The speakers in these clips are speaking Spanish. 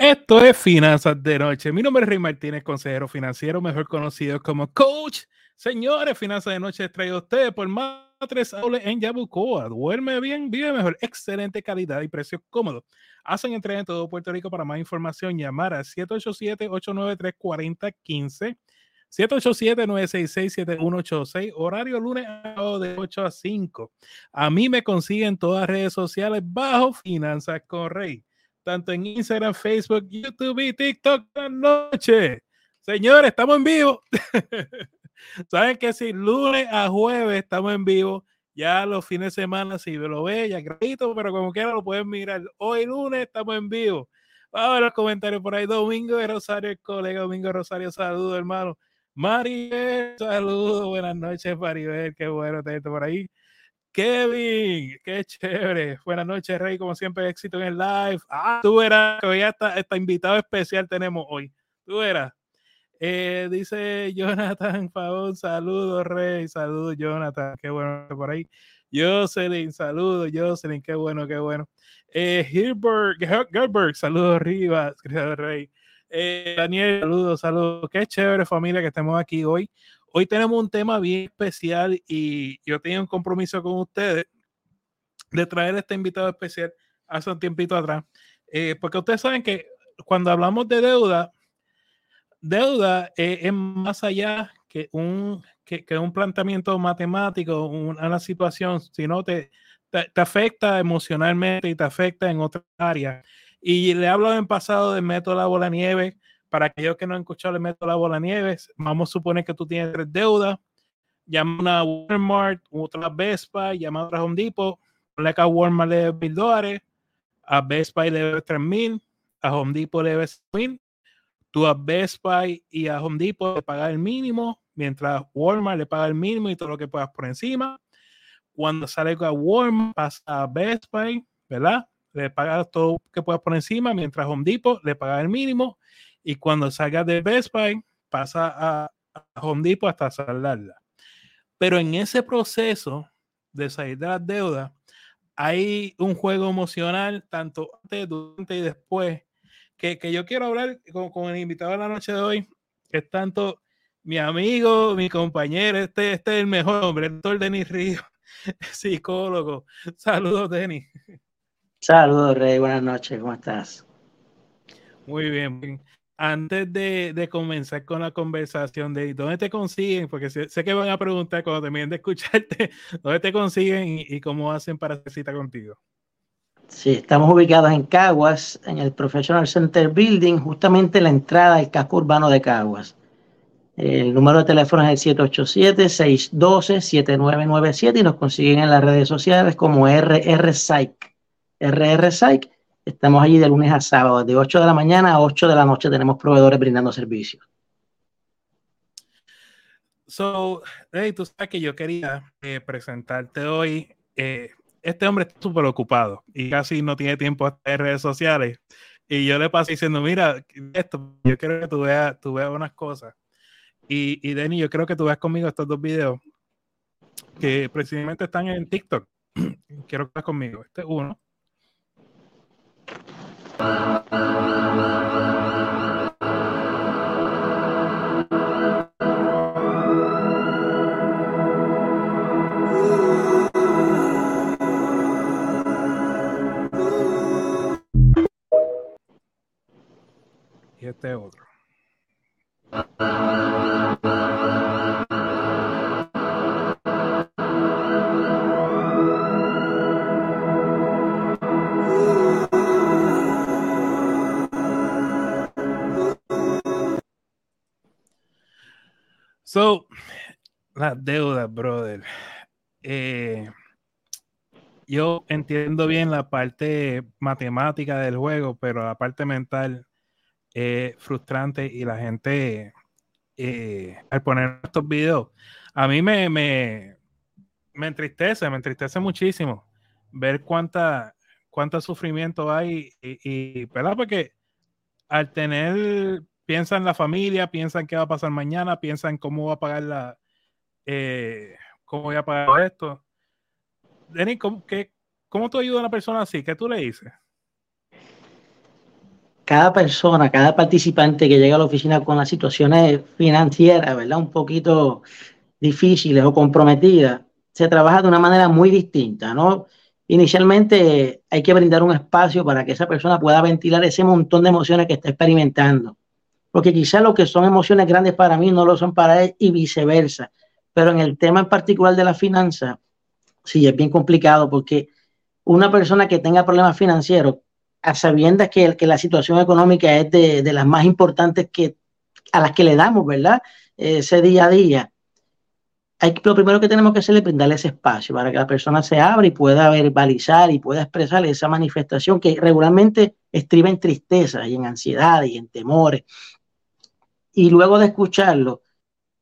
Esto es Finanzas de Noche. Mi nombre es Rey Martínez, consejero financiero, mejor conocido como Coach. Señores, Finanzas de Noche traído a ustedes por Matres Aule en Yabucoa. Duerme bien, vive mejor, excelente calidad y precios cómodos. Hacen entrega en todo Puerto Rico. Para más información, llamar a 787-893-4015. 787-966-7186, horario lunes de 8 a 5. A mí me consiguen todas las redes sociales bajo Finanzas con Rey tanto en Instagram, Facebook, YouTube y TikTok la noche. Señores, estamos en vivo. Saben que si lunes a jueves estamos en vivo, ya los fines de semana, si lo ve, ya gratuito, pero como quiera lo pueden mirar. Hoy lunes estamos en vivo. Vamos a ver los comentarios por ahí. Domingo de Rosario, el colega Domingo Rosario, saludos, hermano. Maribel, saludos, buenas noches, Maribel, qué bueno tenerte por ahí. Kevin, qué chévere. Buenas noches, Rey. Como siempre, éxito en el live. Ah, tú verás que hoy está invitado especial tenemos hoy. Tú verás. Eh, dice Jonathan Favón, saludos, Rey. Saludos, Jonathan. Qué bueno por ahí. Jocelyn, saludos, Jocelyn. Qué bueno, qué bueno. Eh, Hilbert, saludos, Rivas, Rey. Eh, Daniel, saludos, saludos. Qué chévere, familia, que estemos aquí hoy. Hoy tenemos un tema bien especial y yo tenía un compromiso con ustedes de traer este invitado especial hace un tiempito atrás, eh, porque ustedes saben que cuando hablamos de deuda, deuda es más allá que un, que, un planteamiento matemático, una, situación, sino te, te, te, afecta emocionalmente y te afecta en otra área. Y le he hablado en pasado del método de la bola nieve, para aquellos que no han escuchado método de la bola nieves, vamos a suponer que tú tienes tres deudas, llama a Walmart, otra Buy, llama a otra Home Depot, ponle que a Walmart le debe mil dólares, a Best Buy le debe tres mil, a Home Depot le mil, tú a Best Buy y a Home Depot le pagas el mínimo, mientras Walmart le paga el mínimo y todo lo que puedas por encima. Cuando sale a Walmart, pasa a Best Buy, ¿verdad? Le pagas todo lo que puedas por encima, mientras Home Depot le paga el mínimo y cuando salga de Best Buy pasa a, Home Depot hasta saldarla. Pero en ese proceso de salir de las deudas, hay un juego emocional, tanto antes, durante y después, que, que yo quiero hablar con, con, el invitado de la noche de hoy, que es tanto mi amigo, mi compañero, este, este es el mejor hombre, el doctor Denis Río, psicólogo. Saludos, Denis. Saludos, Rey, buenas noches, ¿cómo estás? Muy bien antes de, comenzar con la conversación de dónde te consiguen, porque sé, que van a preguntar cuando terminen de escucharte, dónde te consiguen y, cómo hacen para hacer cita contigo. Sí, estamos ubicados en Caguas, en el Professional Center Building, justamente en la entrada del casco urbano de Caguas. El número de teléfono es el 787-612-7997 y nos consiguen en las redes sociales como RR Psych. Estamos allí de lunes a sábado, de 8 de la mañana a 8 de la noche tenemos proveedores brindando servicios. So, hey, tú sabes que yo quería eh, presentarte hoy. Eh, este hombre está súper ocupado y casi no tiene tiempo en redes sociales. Y yo le pasé diciendo, mira, esto, yo quiero que tú veas, tú veas unas cosas. Y, y Denny, yo creo que tú veas conmigo estos dos videos que precisamente están en TikTok. quiero que veas conmigo. Este es uno. Y este otro. Deudas, brother. Eh, yo entiendo bien la parte matemática del juego, pero la parte mental es frustrante y la gente eh, al poner estos videos, a mí me, me, me entristece, me entristece muchísimo ver cuánta, cuánto sufrimiento hay y, y ¿verdad? Porque al tener piensa en la familia, piensa en qué va a pasar mañana, piensa en cómo va a pagar la, eh, cómo voy a pagar esto. Denis, ¿cómo, ¿cómo tú ayudas a una persona así? ¿Qué tú le dices? cada persona, cada participante que llega a la oficina con las situaciones financieras, ¿verdad? Un poquito difíciles o comprometidas, se trabaja de una manera muy distinta, ¿no? Inicialmente hay que brindar un espacio para que esa persona pueda ventilar ese montón de emociones que está experimentando, porque quizás lo que son emociones grandes para mí no lo son para él y viceversa, pero en el tema en particular de la finanza, sí, es bien complicado porque una persona que tenga problemas financieros a sabiendas que, que la situación económica es de, las más importantes que, a las que le damos, ¿verdad? Ese día a día. Lo primero que tenemos que hacer es brindarle ese espacio para que la persona se abra y pueda verbalizar y pueda expresar esa manifestación que regularmente estriba en tristeza y en ansiedad y en temores. Y luego de escucharlo,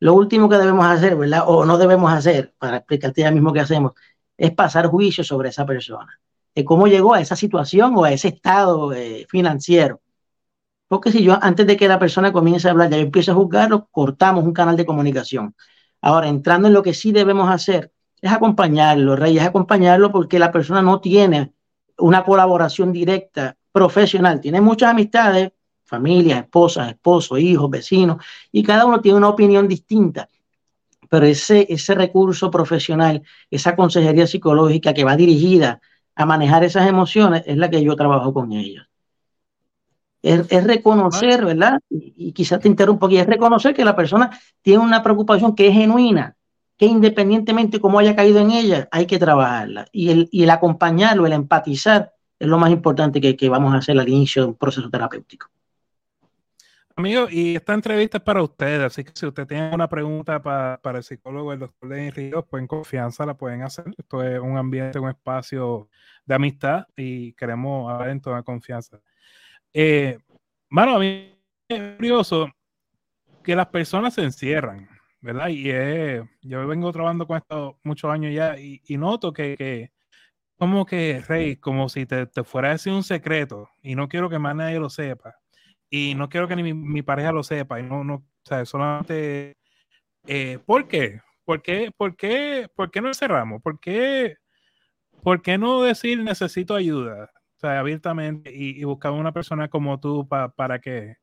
lo último que debemos hacer, ¿verdad? O no debemos hacer, para explicarte ya mismo qué hacemos, es pasar juicio sobre esa persona cómo llegó a esa situación o a ese estado eh, financiero. Porque si yo, antes de que la persona comience a hablar, ya yo empiezo a juzgarlo, cortamos un canal de comunicación. Ahora, entrando en lo que sí debemos hacer, es acompañarlo, Rey, es acompañarlo porque la persona no tiene una colaboración directa profesional, tiene muchas amistades, familias, esposas, esposos, hijos, vecinos, y cada uno tiene una opinión distinta. Pero ese, ese recurso profesional, esa consejería psicológica que va dirigida a manejar esas emociones es la que yo trabajo con ellos. Es, reconocer, ¿verdad? Y, quizás te interrumpo aquí, es reconocer que la persona tiene una preocupación que es genuina, que independientemente de cómo haya caído en ella, hay que trabajarla. Y el, y el acompañarlo, el empatizar, es lo más importante que, que vamos a hacer al inicio de un proceso terapéutico. Amigo, y esta entrevista es para ustedes, así que si usted tiene una pregunta para, el psicólogo, el doctor Lenin Ríos, pues en confianza la pueden hacer. Esto es un ambiente, un espacio de amistad y queremos hablar en toda confianza. Eh, mano, a mí es curioso que las personas se encierran, ¿verdad? Y yo vengo trabajando con esto muchos años ya y, noto que, como que, Rey, como si te, te fuera a decir un secreto y no quiero que más nadie lo sepa y no quiero que ni mi, pareja lo sepa, y no, no, o sea, solamente, eh, ¿por qué? ¿Por qué, por qué, por qué no cerramos? ¿Por qué, por qué no decir necesito ayuda? O sea, abiertamente y, buscar una persona como tú para que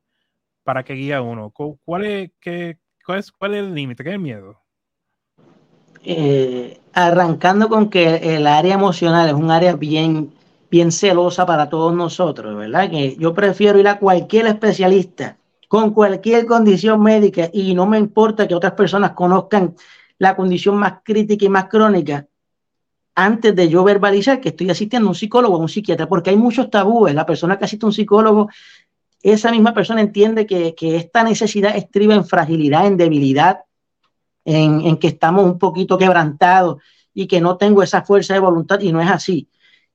para que guíe a uno. ¿Cuál es, qué, cuál es, cuál es el límite? ¿Qué es el miedo? Eh, arrancando con que el área emocional es un área bien bien celosa para todos nosotros, ¿verdad? Que yo prefiero ir a cualquier especialista con cualquier condición médica y no me importa que otras personas conozcan la condición más crítica y más crónica antes de yo verbalizar que estoy asistiendo a un psicólogo o a un psiquiatra, porque hay muchos tabúes. La persona que asiste a un psicólogo, esa misma persona entiende que, esta necesidad estriba en fragilidad, en debilidad, en, en que estamos un poquito quebrantados y que no tengo esa fuerza de voluntad y no es así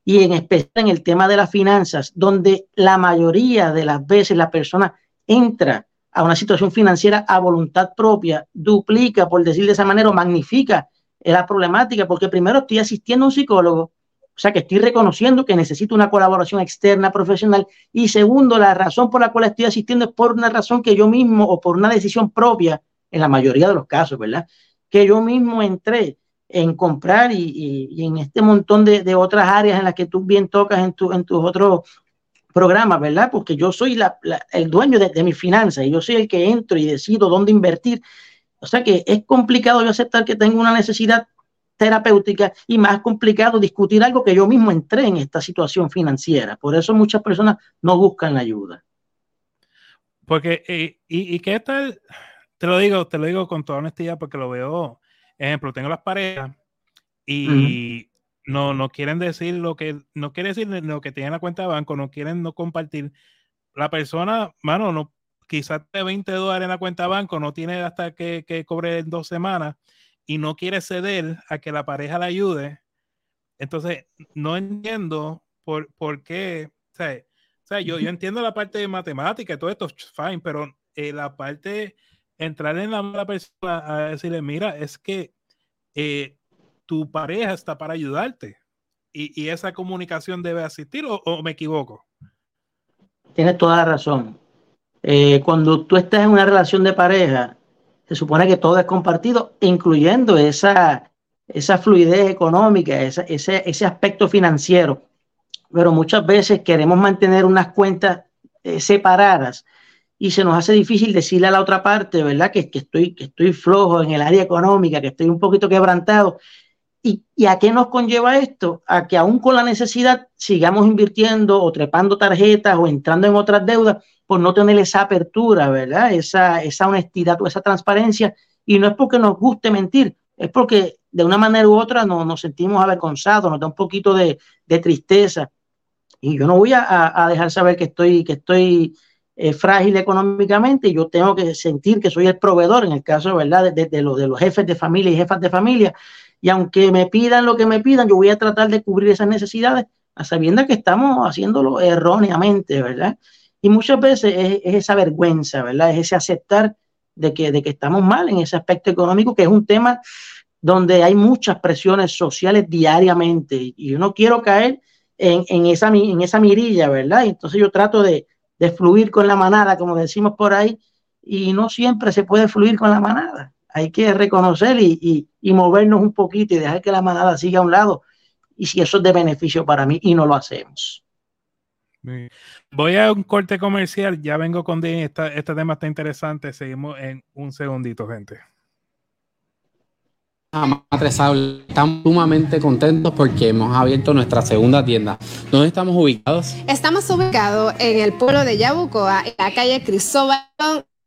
y en especial en el tema de las finanzas, donde la mayoría de las veces la persona entra a una situación financiera a voluntad propia, duplica, por decir de esa manera, magnifica la problemática, porque primero estoy asistiendo a un psicólogo, o sea que estoy reconociendo que necesito una colaboración externa profesional, y segundo, la razón por la cual estoy asistiendo es por una razón que yo mismo o por una decisión propia, en la mayoría de los casos, ¿verdad? Que yo mismo entré en comprar y, en este montón de, otras áreas en las que tú bien tocas en, tu, en tus otros programas, ¿verdad? Porque yo soy el dueño de, de mis finanzas y yo soy el que entro y decido dónde invertir. O sea que es complicado yo aceptar que tengo una necesidad terapéutica y más complicado discutir algo que yo mismo entré en esta situación financiera. Por eso muchas personas no buscan ayuda. Porque, eh, y, y qué tal, te lo digo, te lo digo con toda honestidad porque lo veo ejemplo, tengo las parejas y no, no quieren decir lo que, no quiere decir lo que tienen en la cuenta de banco, no quieren no compartir. La persona, mano, no, quizás de 20 dólares en la cuenta de banco, no tiene hasta que, que cobre en dos semanas y no quiere ceder a que la pareja le ayude. Entonces, no entiendo por, por qué, o sea, yo, yo entiendo la parte de matemática y todo esto, fine, pero eh, la parte entrar en la mala persona a decirle, mira, es que eh, tu pareja está para ayudarte y, esa comunicación debe asistir o, me equivoco. Tienes toda la razón. Eh, cuando tú estás en una relación de pareja, se supone que todo es compartido, incluyendo esa, esa fluidez económica, ese, ese aspecto financiero. Pero muchas veces queremos mantener unas cuentas eh, separadas y se nos hace difícil decirle a la otra parte, ¿verdad? Que, estoy, que estoy flojo en el área económica, que estoy un poquito quebrantado. ¿Y, ¿Y a qué nos conlleva esto? A que aún con la necesidad sigamos invirtiendo o trepando tarjetas o entrando en otras deudas por no tener esa apertura, ¿verdad? Esa, esa honestidad o esa transparencia. Y no es porque nos guste mentir, es porque de una manera u otra nos, nos sentimos avergonzados, nos da un poquito de, de tristeza. Y yo no voy a, a, dejar saber que estoy, que estoy frágil económicamente, yo tengo que sentir que soy el proveedor, en el caso ¿verdad? De, de, los, de los jefes de familia y jefas de familia, y aunque me pidan lo que me pidan, yo voy a tratar de cubrir esas necesidades a sabiendas que estamos haciéndolo erróneamente, ¿verdad? Y muchas veces es, es, esa vergüenza, ¿verdad? Es ese aceptar de que, de que estamos mal en ese aspecto económico, que es un tema donde hay muchas presiones sociales diariamente y yo no quiero caer en, en, esa, en esa mirilla, ¿verdad? Entonces yo trato de, de fluir con la manada, como decimos por ahí, y no siempre se puede fluir con la manada. Hay que reconocer y, y, y, movernos un poquito y dejar que la manada siga a un lado. Y si eso es de beneficio para mí y no lo hacemos. Voy a un corte comercial, ya vengo con Dean, este tema está interesante, seguimos en un segundito, gente. Estamos sumamente contentos porque hemos abierto nuestra segunda tienda. ¿Dónde estamos ubicados? Estamos ubicados en el pueblo de Yabucoa, en la calle Cristóbal,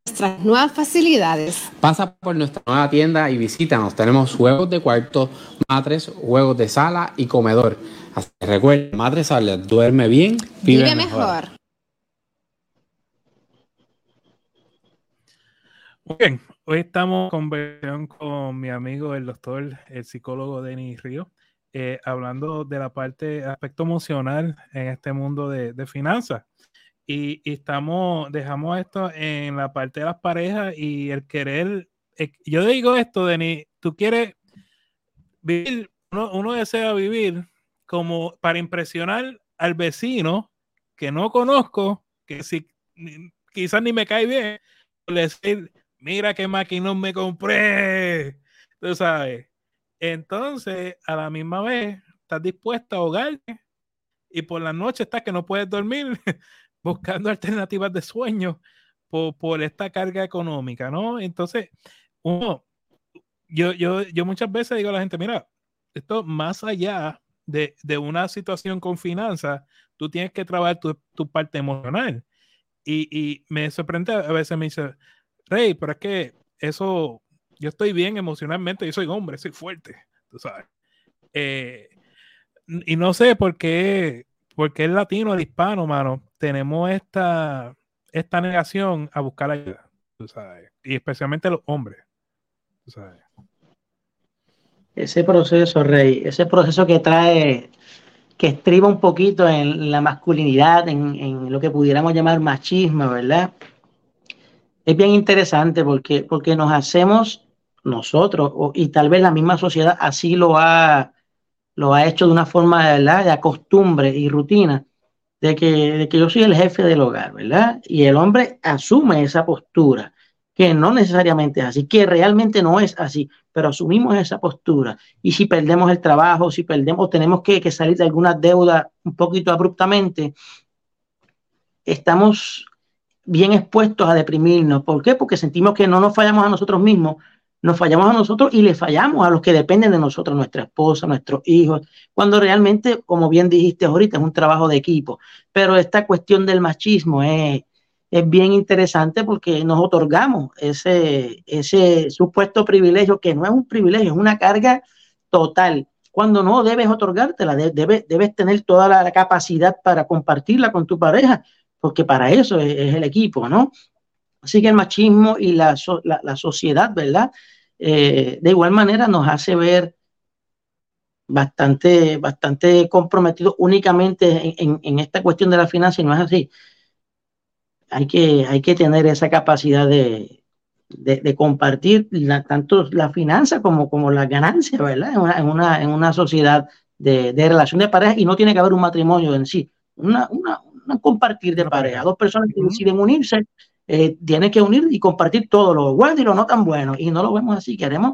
nuestras nuevas facilidades. Pasa por nuestra nueva tienda y visítanos. Tenemos juegos de cuarto, matres, juegos de sala y comedor. Así que recuerda, madre sale, duerme bien, vive, vive mejor. mejor. Muy bien, Hoy estamos en conversación con mi amigo, el doctor, el psicólogo Denis Río, eh, hablando de la parte, aspecto emocional en este mundo de, finanzas. Y, estamos, dejamos esto en la parte de las parejas y el querer. Eh, yo digo esto, Denis, tú quieres vivir, uno, desea vivir como para impresionar al vecino que no conozco, que si quizás ni me cae bien, decir mira qué maquinón me compré, tú sabes. Entonces, a la misma vez, estás dispuesta a ahogarte y por la noche estás que no puedes dormir buscando alternativas de sueño por, por esta carga económica, ¿no? Entonces, uno, yo, yo, yo muchas veces digo a la gente, mira, esto más allá de, de una situación con finanzas, tú tienes que trabajar tu, tu parte emocional. Y, y, me sorprende, a veces me dice, Rey, pero es que eso, yo estoy bien emocionalmente, yo soy hombre, soy fuerte, tú sabes. Eh, y no sé por qué, porque el latino, el hispano, mano, tenemos esta, esta negación a buscar ayuda, tú sabes, y especialmente los hombres, tú sabes. Ese proceso, Rey, ese proceso que trae, que estriba un poquito en la masculinidad, en, en lo que pudiéramos llamar machismo, ¿verdad? Es bien interesante porque, porque nos hacemos nosotros, y tal vez la misma sociedad así lo ha, lo ha hecho de una forma ¿verdad? de costumbre y rutina, de que, de que yo soy el jefe del hogar, ¿verdad? Y el hombre asume esa postura, que no necesariamente es así, que realmente no es así, pero asumimos esa postura. Y si perdemos el trabajo, si perdemos, tenemos que, que salir de alguna deuda un poquito abruptamente, estamos bien expuestos a deprimirnos. ¿Por qué? Porque sentimos que no nos fallamos a nosotros mismos, nos fallamos a nosotros y le fallamos a los que dependen de nosotros, nuestra esposa, nuestros hijos, cuando realmente, como bien dijiste ahorita, es un trabajo de equipo. Pero esta cuestión del machismo es, es bien interesante porque nos otorgamos ese, ese supuesto privilegio, que no es un privilegio, es una carga total. Cuando no debes otorgártela, debes, debes tener toda la capacidad para compartirla con tu pareja, porque para eso es, el equipo, ¿no? Así que el machismo y la, la, sociedad, ¿verdad? Eh, de igual manera nos hace ver bastante, bastante comprometidos únicamente en, en, esta cuestión de la finanza y no es así. Hay que, hay que tener esa capacidad de, de, compartir tanto la finanza como, como las ganancias, ¿verdad? En una, en una, una sociedad de, de, relación de pareja y no tiene que haber un matrimonio en sí. Una, una, un compartir de pareja. Dos personas que deciden unirse eh, tienen que unir y compartir todo lo bueno y lo no tan bueno. Y no lo vemos así. Queremos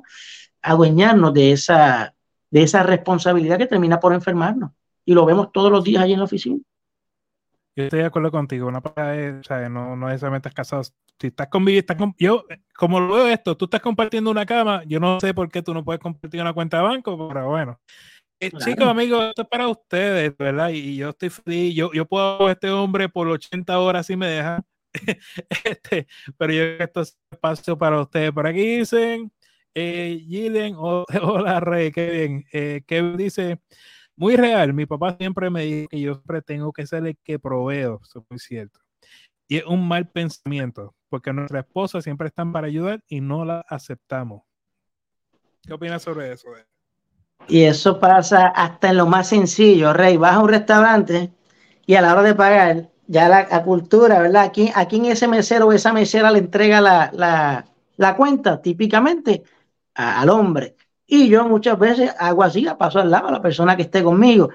adueñarnos de esa, de esa responsabilidad que termina por enfermarnos. Y lo vemos todos los días allí en la oficina. Yo estoy de acuerdo contigo. Una pareja es, o sea, no, no necesariamente estás casado. Si estás conviviendo, estás yo, como lo veo esto, tú estás compartiendo una cama. Yo no sé por qué tú no puedes compartir una cuenta de banco, pero bueno. Eh, chicos, amigos, esto es para ustedes, ¿verdad? Y, yo estoy feliz. Yo, yo puedo a este hombre por 80 horas si me dejan. este, pero yo esto es espacio para ustedes. Por aquí dicen, eh, Gillian, hola Rey, qué bien. Eh, Kevin dice, muy real, mi papá siempre me dice que yo siempre tengo que ser el que proveo, eso es muy cierto. Y es un mal pensamiento, porque nuestra esposa siempre están para ayudar y no la aceptamos. ¿Qué opinas sobre eso? Y eso pasa hasta en lo más sencillo, Rey. Vas a un restaurante y a la hora de pagar, ya la, cultura, ¿verdad? Aquí, aquí en ese mesero o esa mesera le entrega la, la, la cuenta, típicamente, al hombre. Y yo muchas veces hago así, la paso al lado a la persona que esté conmigo.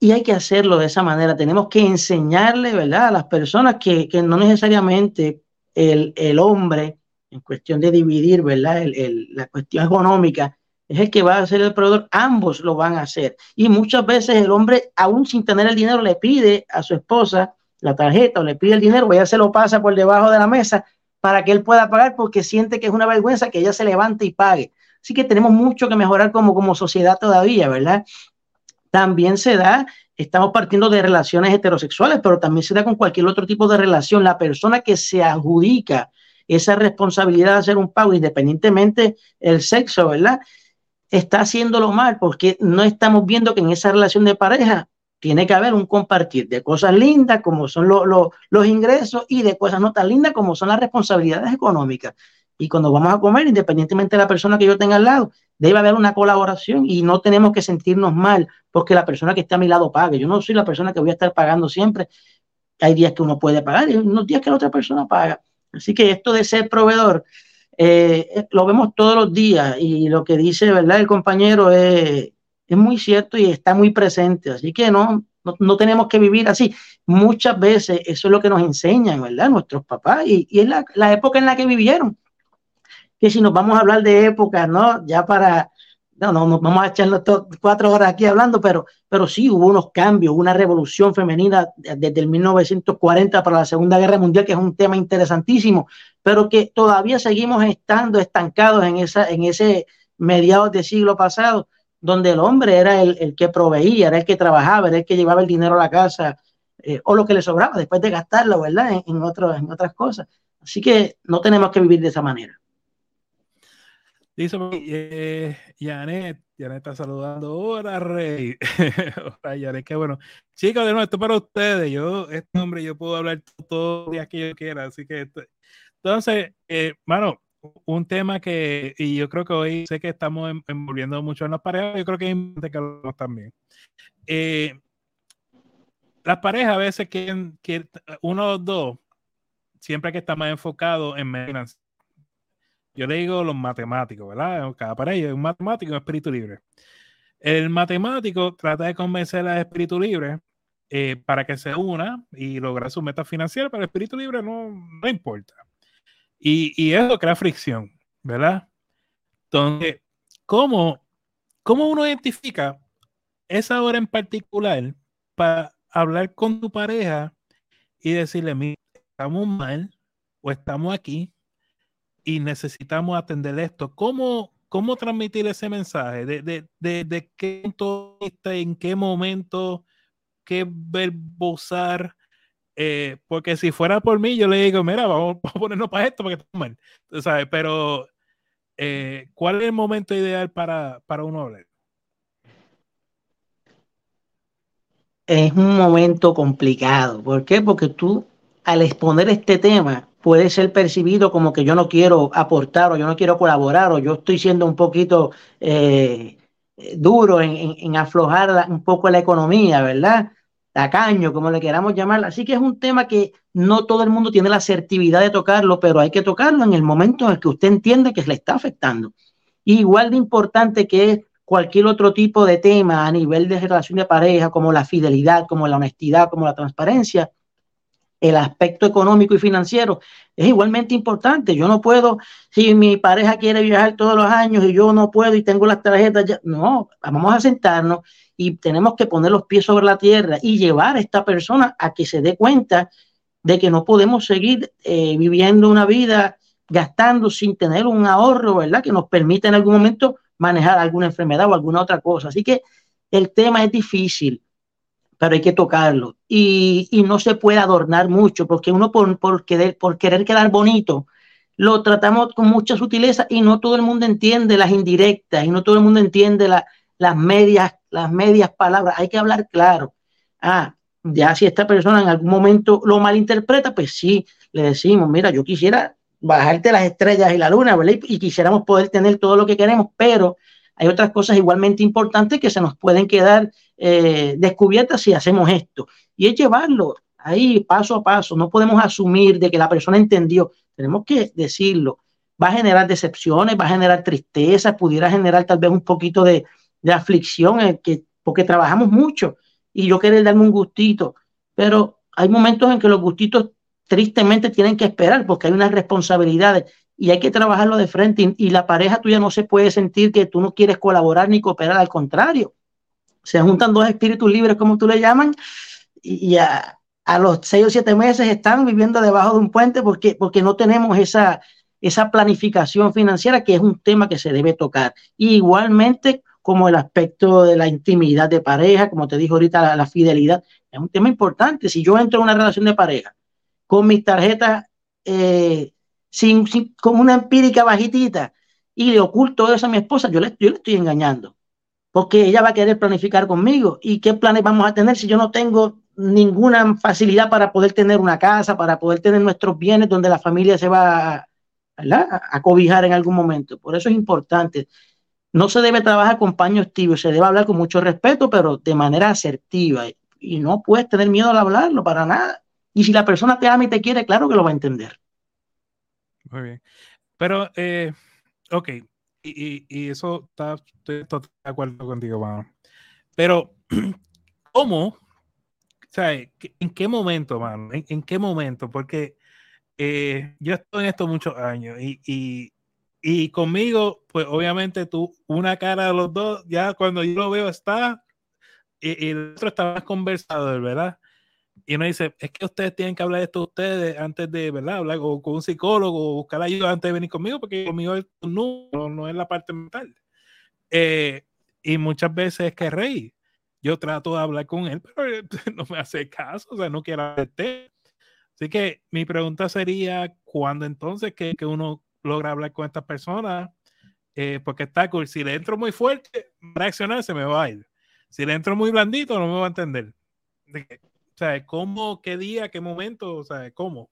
Y hay que hacerlo de esa manera. Tenemos que enseñarle, ¿verdad? A las personas que, que no necesariamente el, el, hombre, en cuestión de dividir, ¿verdad? El, la cuestión económica, es el que va a ser el proveedor. Ambos lo van a hacer. Y muchas veces el hombre, aún sin tener el dinero, le pide a su esposa la tarjeta o le pide el dinero, o ella se lo pasa por debajo de la mesa para que él pueda pagar porque siente que es una vergüenza que ella se levante y pague. Así que tenemos mucho que mejorar como, como sociedad todavía, ¿verdad? También se da, estamos partiendo de relaciones heterosexuales, pero también se da con cualquier otro tipo de relación. La persona que se adjudica esa responsabilidad de hacer un pago, independientemente el sexo, ¿verdad? Está haciéndolo mal porque no estamos viendo que en esa relación de pareja tiene que haber un compartir de cosas lindas como son los ingresos y de cosas no tan lindas como son las responsabilidades económicas. Y cuando vamos a comer, independientemente de la persona que yo tenga al lado, debe haber una colaboración y no tenemos que sentirnos mal porque la persona que está a mi lado pague. Yo no soy la persona que voy a estar pagando siempre. Hay días que uno puede pagar y unos días que la otra persona paga. Así que esto de ser proveedor eh, lo vemos todos los días y lo que dice, ¿verdad? El compañero es, es muy cierto y está muy presente. Así que no, no, tenemos que vivir así. Muchas veces eso es lo que nos enseñan, ¿verdad? Nuestros papás y, y es la, la época en la que vivieron que si nos vamos a hablar de época, ¿no? Ya para, no, no, nos vamos a echarnos cuatro horas aquí hablando, pero, pero sí hubo unos cambios, una revolución femenina desde el 1940 para la Segunda Guerra Mundial, que es un tema interesantísimo, pero que todavía seguimos estando estancados en, esa, en ese mediados del siglo pasado, donde el hombre era el, el, que proveía, era el que trabajaba, era el que llevaba el dinero a la casa, eh, o lo que le sobraba después de gastarlo, ¿verdad? En, en, otro, en otras cosas. Así que no tenemos que vivir de esa manera. Dice eh, Janet, Janet está saludando. Hola, Rey. Hola, Janet, qué bueno. Chicos, de nuevo, esto para ustedes. Yo, este hombre, yo puedo hablar todos los días que yo quiera. Así que, entonces, eh, mano, un tema que, y yo creo que hoy sé que estamos envolviendo mucho en las parejas, yo creo que es importante que hablamos también. Eh, las parejas a veces quieren, uno o dos, siempre que está más enfocado en menos yo le digo los matemáticos, ¿verdad? Cada pareja es un matemático y un espíritu libre. El matemático trata de convencer al espíritu libre eh, para que se una y lograr su meta financiera, pero el espíritu libre no, no importa. Y, eso crea fricción, ¿verdad? Entonces, ¿cómo, ¿cómo uno identifica esa hora en particular para hablar con tu pareja y decirle, mira, estamos mal o estamos aquí y necesitamos atender esto. ¿Cómo, cómo transmitir ese mensaje? ¿De, de, de, de qué punto en qué momento, qué verbo usar? Eh, porque si fuera por mí, yo le digo, mira, vamos, a ponernos para esto porque estamos mal. ¿Sabes? Pero, eh, ¿cuál es el momento ideal para, para uno hablar? Es un momento complicado. ¿Por qué? Porque tú, al exponer este tema, puede ser percibido como que yo no quiero aportar o yo no quiero colaborar o yo estoy siendo un poquito eh, duro en, en, aflojar un poco la economía, ¿verdad? Tacaño, como le queramos llamar. Así que es un tema que no todo el mundo tiene la asertividad de tocarlo, pero hay que tocarlo en el momento en el que usted entiende que le está afectando. Igual de importante que cualquier otro tipo de tema a nivel de relación de pareja, como la fidelidad, como la honestidad, como la transparencia, el aspecto económico y financiero es igualmente importante. Yo no puedo, si mi pareja quiere viajar todos los años y yo no puedo y tengo las tarjetas, ya, no, vamos a sentarnos y tenemos que poner los pies sobre la tierra y llevar a esta persona a que se dé cuenta de que no podemos seguir eh, viviendo una vida gastando sin tener un ahorro, ¿verdad? Que nos permita en algún momento manejar alguna enfermedad o alguna otra cosa. Así que el tema es difícil pero hay que tocarlo. Y, y no se puede adornar mucho, porque uno por, por, querer, por querer quedar bonito, lo tratamos con mucha sutileza y no todo el mundo entiende las indirectas y no todo el mundo entiende la, las, medias, las medias palabras. Hay que hablar claro. Ah, ya si esta persona en algún momento lo malinterpreta, pues sí, le decimos, mira, yo quisiera bajarte las estrellas y la luna. Y, y quisiéramos poder tener todo lo que queremos, pero hay otras cosas igualmente importantes que se nos pueden quedar eh, descubiertas si hacemos esto. Y es llevarlo ahí paso a paso. No podemos asumir de que la persona entendió. Tenemos que decirlo. Va a generar decepciones, va a generar tristeza, pudiera generar tal vez un poquito de, aflicción, eh, que, porque trabajamos mucho y yo querer darme un gustito. Pero hay momentos en que los gustitos tristemente tienen que esperar porque hay unas responsabilidades y hay que trabajarlo de frente y, la pareja tuya no se puede sentir que tú no quieres colaborar ni cooperar, al contrario. Se juntan dos espíritus libres, como tú le llaman, y, a, los seis o siete meses están viviendo debajo de un puente porque, porque no tenemos esa, esa planificación financiera, que es un tema que se debe tocar. igualmente, como el aspecto de la intimidad de pareja, como te dijo ahorita, la, fidelidad, es un tema importante. Si yo entro en una relación de pareja con mis tarjetas eh, sin, con una empírica bajitita y le oculto eso a mi esposa, yo le, yo le estoy engañando. Porque ella va a querer planificar conmigo. ¿Y qué planes vamos a tener si yo no tengo ninguna facilidad para poder tener una casa, para poder tener nuestros bienes donde la familia se va a, a cobijar en algún momento? Por eso es importante. No se debe trabajar con paños tibios, se debe hablar con mucho respeto, pero de manera asertiva. Y no puedes tener miedo al hablarlo para nada. Y si la persona te ama y te quiere, claro que lo va a entender. Muy bien. Pero, eh, ok, y, y, eso está, estoy totalmente de acuerdo contigo, mano. Pero, ¿cómo? ¿Sabes? ¿En qué momento, mano? ¿En, qué momento? Porque eh, yo estoy en esto muchos años y, y, y, conmigo, pues obviamente tú, una cara de los dos, ya cuando yo lo veo está, y, el otro está más conversador, ¿verdad? Y uno dice, es que ustedes tienen que hablar esto ustedes antes de, ¿verdad? Hablar con, un psicólogo o buscar ayuda antes de venir conmigo, porque conmigo no, no es la parte mental. Eh, y muchas veces es que rey, yo trato de hablar con él, pero no me hace caso, o sea, no quiere hablar Así que mi pregunta sería, ¿cuándo entonces que, que uno logra hablar con estas personas? Eh, porque está cool, si le entro muy fuerte, reaccionar se me va a ir. Si le entro muy blandito, no me va a entender. Sea, ¿cómo, qué día, qué momento? O sea, ¿cómo?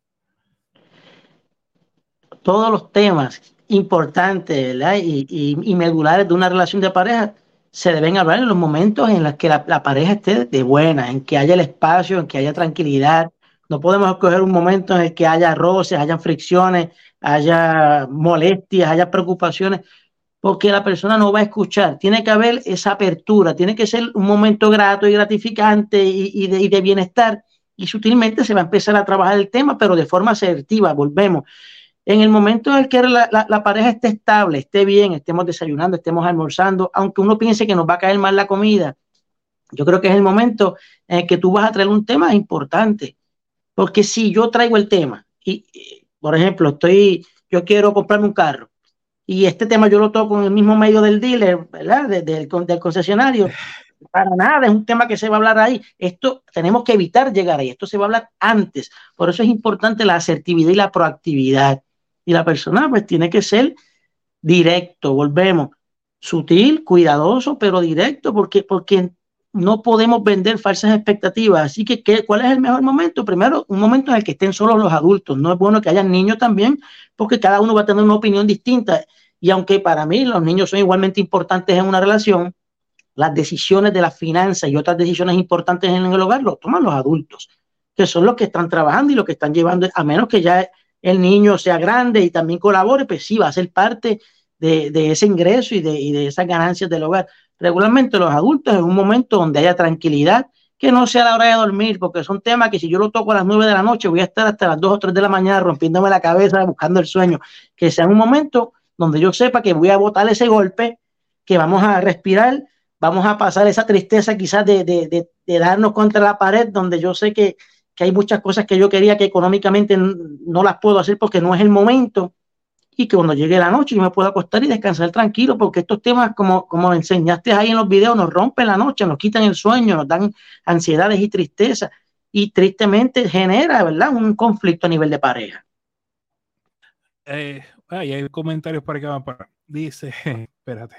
Todos los temas importantes ¿verdad? Y, y, medulares de una relación de pareja se deben hablar en los momentos en los que la, pareja esté de buena, en que haya el espacio, en que haya tranquilidad. No podemos escoger un momento en el que haya roces, haya fricciones, haya molestias, haya preocupaciones porque la persona no va a escuchar. Tiene que haber esa apertura, tiene que ser un momento grato y gratificante y, de, bienestar. Y sutilmente se va a empezar a trabajar el tema, pero de forma asertiva, volvemos. En el momento en el que la, pareja esté estable, esté bien, estemos desayunando, estemos almorzando, aunque uno piense que nos va a caer mal la comida, yo creo que es el momento en el que tú vas a traer un tema importante. Porque si yo traigo el tema, y por ejemplo, estoy, yo quiero comprarme un carro, y este tema yo lo toco en el mismo medio del dealer, ¿verdad? del, del concesionario. Para nada, es un tema que se va a hablar ahí. Esto tenemos que evitar llegar ahí. Esto se va a hablar antes. Por eso es importante la asertividad y la proactividad. Y la persona pues tiene que ser directo, volvemos, sutil, cuidadoso, pero directo, porque, porque no podemos vender falsas expectativas. Así que, ¿qué, ¿cuál es el mejor momento? Primero, un momento en el que estén solos los adultos. No es bueno que hayan niños también, porque cada uno va a tener una opinión distinta. Y aunque para mí los niños son igualmente importantes en una relación, las decisiones de la finanza y otras decisiones importantes en el hogar lo toman los adultos, que son los que están trabajando y los que están llevando, a menos que ya el niño sea grande y también colabore, pues sí, va a ser parte de, ese ingreso y de, y de esas ganancias del hogar regularmente los adultos en un momento donde haya tranquilidad, que no sea la hora de dormir, porque son temas que si yo lo toco a las 9 de la noche, voy a estar hasta las 2 o 3 de la mañana rompiéndome la cabeza, buscando el sueño. Que sea un momento donde yo sepa que voy a botar ese golpe, que vamos a respirar, vamos a pasar esa tristeza quizás de, de, de, de darnos contra la pared, donde yo sé que, que hay muchas cosas que yo quería que económicamente no las puedo hacer porque no es el momento y que cuando llegue la noche yo me pueda acostar y descansar tranquilo, porque estos temas, como, como enseñaste ahí en los videos, nos rompen la noche, nos quitan el sueño, nos dan ansiedades y tristeza, y tristemente genera, ¿verdad?, un conflicto a nivel de pareja. Eh, hay comentarios para que van para. Dice, espérate.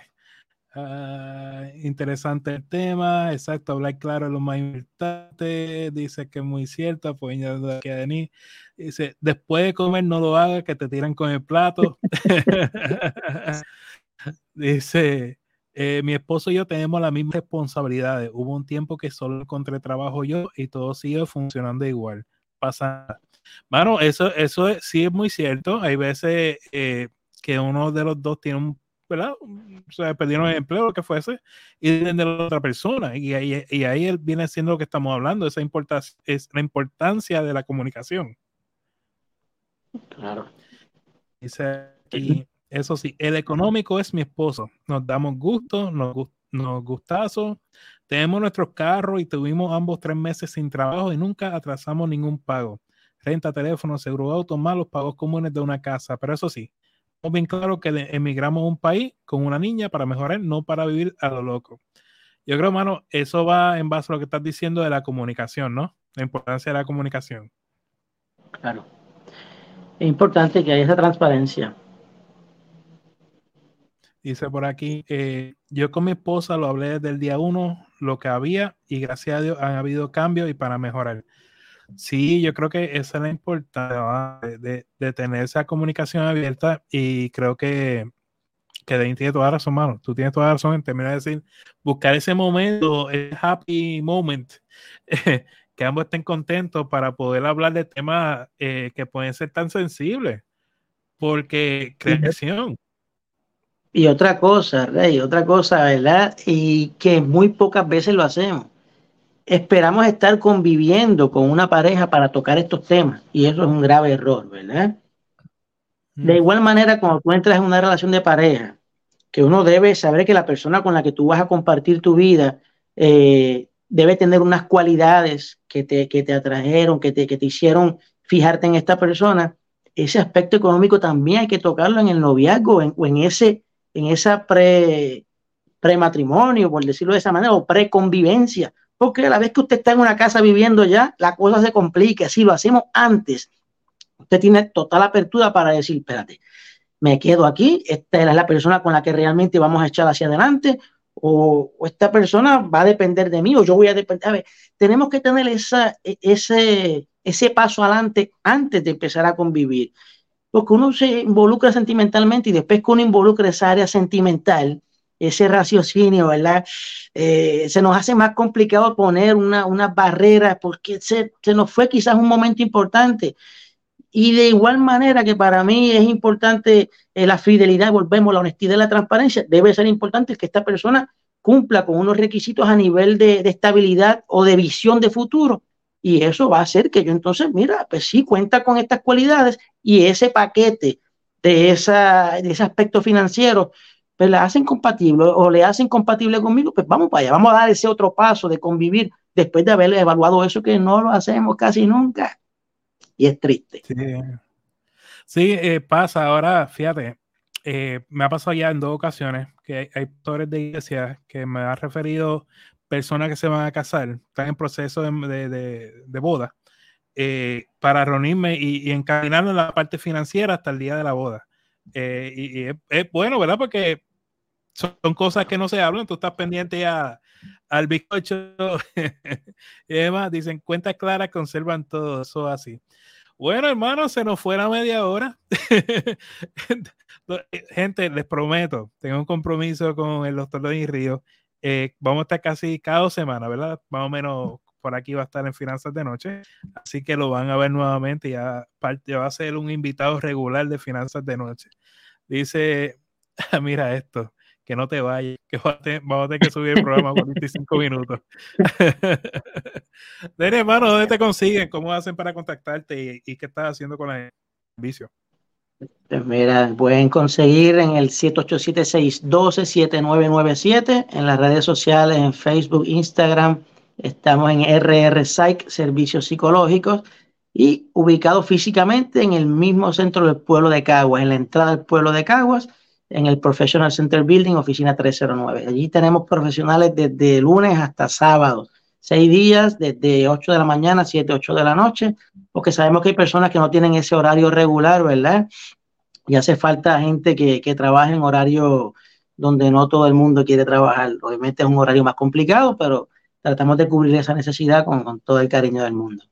Uh, interesante el tema, exacto, hablar claro es lo más importante, dice que es muy cierto, apoyando que Denis, dice, después de comer no lo hagas, que te tiran con el plato. dice, eh, mi esposo y yo tenemos las mismas responsabilidades, hubo un tiempo que solo encontré trabajo yo y todo sigue funcionando igual, pasa Bueno, eso, eso sí es muy cierto, hay veces eh, que uno de los dos tiene un ¿verdad? O sea, perdieron el empleo, lo que fuese, y de la otra persona. Y ahí, y ahí viene siendo lo que estamos hablando, esa es la importancia de la comunicación. Claro. Dice aquí, eso sí, el económico es mi esposo. Nos damos gusto, nos, nos gustazo. Tenemos nuestros carros y tuvimos ambos tres meses sin trabajo y nunca atrasamos ningún pago. Renta, teléfono, seguro auto, más los pagos comunes de una casa. Pero eso sí, bien claro que emigramos a un país con una niña para mejorar, no para vivir a lo loco. Yo creo, hermano, eso va en base a lo que estás diciendo de la comunicación, ¿no? La importancia de la comunicación. Claro. Es importante que haya esa transparencia. Dice por aquí, eh, yo con mi esposa lo hablé desde el día uno, lo que había, y gracias a Dios han habido cambios y para mejorar. Sí, yo creo que esa es la importancia de, tener esa comunicación abierta y creo que, que Dean tiene toda la razón, mano. Tú tienes toda la razón en términos de decir, buscar ese momento, el happy moment, que ambos estén contentos para poder hablar de temas eh, que pueden ser tan sensibles, porque creación. Y otra cosa, Rey, otra cosa, ¿verdad? Y que muy pocas veces lo hacemos esperamos estar conviviendo con una pareja para tocar estos temas y eso es un grave error, ¿verdad? De mm. igual manera, cuando tú entras en una relación de pareja, que uno debe saber que la persona con la que tú vas a compartir tu vida eh, debe tener unas cualidades que te, que te atrajeron, que te, que te hicieron fijarte en esta persona, ese aspecto económico también hay que tocarlo en el noviazgo en, o en, ese, en esa pre, prematrimonio, por decirlo de esa manera, o preconvivencia, porque a la vez que usted está en una casa viviendo ya, la cosa se complica. Si lo hacemos antes, usted tiene total apertura para decir, espérate, me quedo aquí, esta es la persona con la que realmente vamos a echar hacia adelante, o, esta persona va a depender de mí, o yo voy a depender. A ver, tenemos que tener esa, e, ese, ese paso adelante antes de empezar a convivir. Porque uno se involucra sentimentalmente y después que uno involucra esa área sentimental, ese raciocinio, ¿verdad? Eh, se nos hace más complicado poner una, una barrera porque se, se, nos fue quizás un momento importante. Y de igual manera que para mí es importante eh, la fidelidad, volvemos, la honestidad y la transparencia, debe ser importante que esta persona cumpla con unos requisitos a nivel de, estabilidad o de visión de futuro. Y eso va a hacer que yo entonces, mira, pues sí, cuenta con estas cualidades y ese paquete de, esa, de ese aspecto financiero pues la hacen compatible o le hacen compatible conmigo, pues vamos para allá, vamos a dar ese otro paso de convivir después de haber evaluado eso que no lo hacemos casi nunca. Y es triste. Sí, eh, pasa. Ahora, fíjate, eh, me ha pasado ya en dos ocasiones que hay, hay de iglesia que me han referido personas que se van a casar, están en proceso de, de, boda, eh, para reunirme y, y encaminarlo en la parte financiera hasta el día de la boda. Y, es, bueno, ¿verdad? Porque son cosas que no se hablan, tú estás pendiente a, al bizcocho y demás, dicen cuentas claras conservan todo eso así. Bueno, hermano, se nos fue la media hora. Gente, les prometo, tengo un compromiso con el doctor Luis Río. Eh, vamos a estar casi cada dos semanas, ¿verdad? Más o menos por aquí va a estar en Finanzas de Noche. Así que lo van a ver nuevamente. Ya, ya va a ser un invitado regular de Finanzas de Noche. Dice, mira esto que no te vayas, que vamos a tener que subir el programa a 45 minutos. Dene, hermano, ¿dónde te consiguen? ¿Cómo hacen para contactarte y, qué estás haciendo con el servicio? Pues mira, pueden conseguir en el 787-612-7997, en las redes sociales, en Facebook, Instagram, estamos en RR Psych, Servicios Psicológicos, y ubicado físicamente en el mismo centro del pueblo de Caguas, en la entrada del pueblo de Caguas, en el Professional Center Building, oficina 309. Allí tenemos profesionales desde lunes hasta sábado, seis días, desde 8 de la mañana, 7, 8 de la noche, porque sabemos que hay personas que no tienen ese horario regular, ¿verdad? Y hace falta gente que, que trabaje en horario donde no todo el mundo quiere trabajar. Obviamente es un horario más complicado, pero tratamos de cubrir esa necesidad con, con todo el cariño del mundo.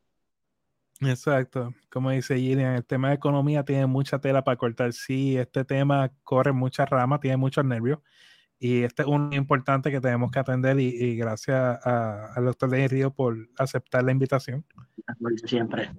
Exacto, como dice Gillian, el tema de economía tiene mucha tela para cortar. Sí, este tema corre muchas ramas, tiene muchos nervios y este es un importante que tenemos que atender y, gracias al doctor de Río por aceptar la invitación. Siempre.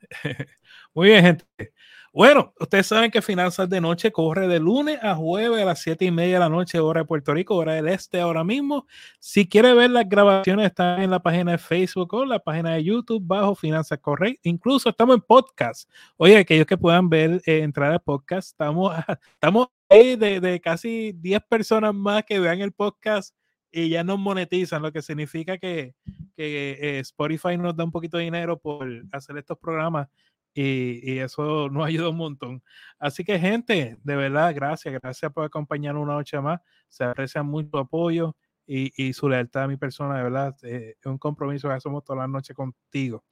Muy bien, gente. Bueno, ustedes saben que Finanzas de Noche corre de lunes a jueves a las 7 y media de la noche, hora de Puerto Rico, hora del este ahora mismo. Si quiere ver las grabaciones, están en la página de Facebook o la página de YouTube bajo Finanzas Corre. Incluso estamos en podcast. Oye, aquellos que puedan ver, eh, entrar al podcast, estamos, estamos ahí de, casi 10 personas más que vean el podcast y ya nos monetizan, lo que significa que, eh, Spotify nos da un poquito de dinero por hacer estos programas y, eso nos ayuda un montón. Así que, gente, de verdad, gracias, gracias por acompañarnos una noche más. Se aprecia mucho apoyo y, y, su lealtad a mi persona, de verdad, eh, es un compromiso que hacemos toda la noche contigo.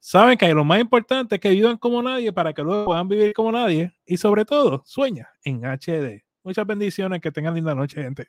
Saben que lo más importante es que vivan como nadie para que luego puedan vivir como nadie y sobre todo, sueña en HD. Muchas bendiciones, que tengan linda noche, gente.